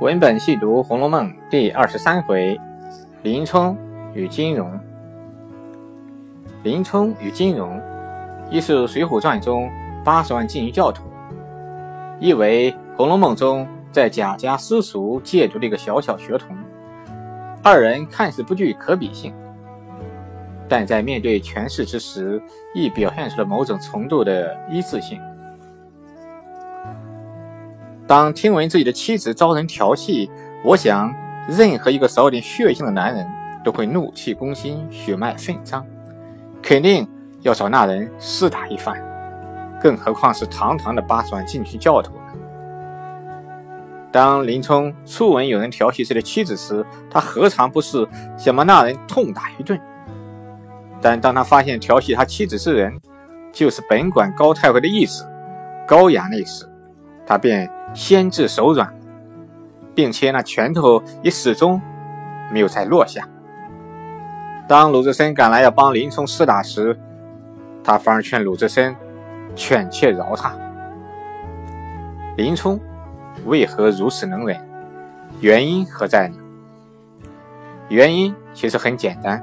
文本细读《红楼梦》第二十三回：林冲与金融。林冲与金融，一是《水浒传》中八十万禁军教头，一为《红楼梦》中在贾家私塾借读的一个小小学童。二人看似不具可比性，但在面对权势之时，亦表现出了某种程度的一致性。当听闻自己的妻子遭人调戏，我想，任何一个少点血性的男人都会怒气攻心，血脉奋张，肯定要找那人厮打一番。更何况是堂堂的八十万禁军教头？当林冲初闻有人调戏自己的妻子时，他何尝不是想把那人痛打一顿？但当他发现调戏他妻子之人就是本管高太尉的义子高衙内时，他便。先至手软，并且那拳头也始终没有再落下。当鲁智深赶来要帮林冲厮打时，他反而劝鲁智深劝妾饶他。林冲为何如此能忍？原因何在呢？原因其实很简单，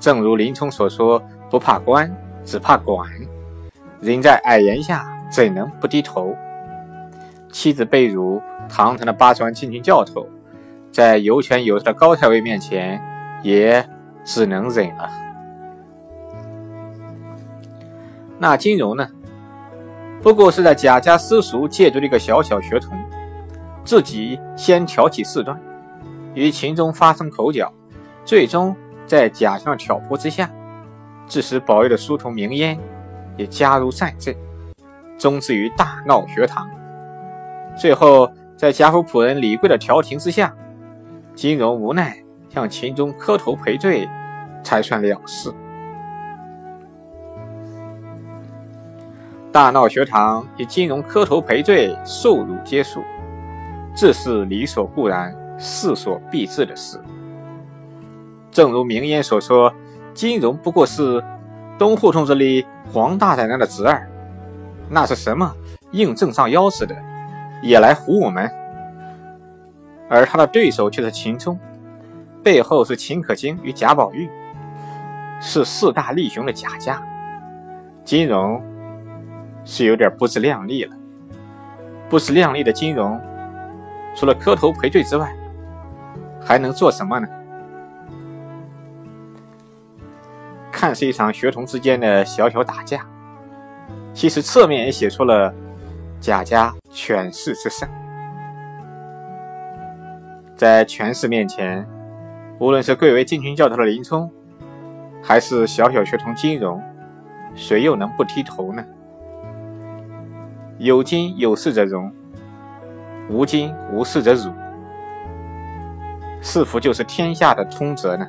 正如林冲所说：“不怕官，只怕管。人在矮檐下，怎能不低头？”妻子被辱，堂堂的八十万禁军教头，在有权有势的高太尉面前，也只能忍了。那金荣呢？不过是在贾家私塾借读的一个小小学童，自己先挑起事端，与秦钟发生口角，最终在贾相挑拨之下，致使宝玉的书童明烟也加入战阵，终至于大闹学堂。最后，在贾府仆人李贵的调停之下，金荣无奈向秦钟磕头赔罪，才算了事。大闹学堂以金荣磕头赔罪受辱结束，这是理所固然、势所必至的事。正如名烟所说，金荣不过是东胡同这里黄大奶奶的侄儿，那是什么硬正上腰似的。也来唬我们，而他的对手却是秦钟，背后是秦可卿与贾宝玉，是四大力雄的贾家。金融是有点不自量力了，不自量力的金融，除了磕头赔罪之外，还能做什么呢？看似一场学童之间的小小打架，其实侧面也写出了。贾家权势之盛，在权势面前，无论是贵为禁军教头的林冲，还是小小学童金荣，谁又能不低头呢？有金有势者荣，无金无势者辱，是否就是天下的通则呢？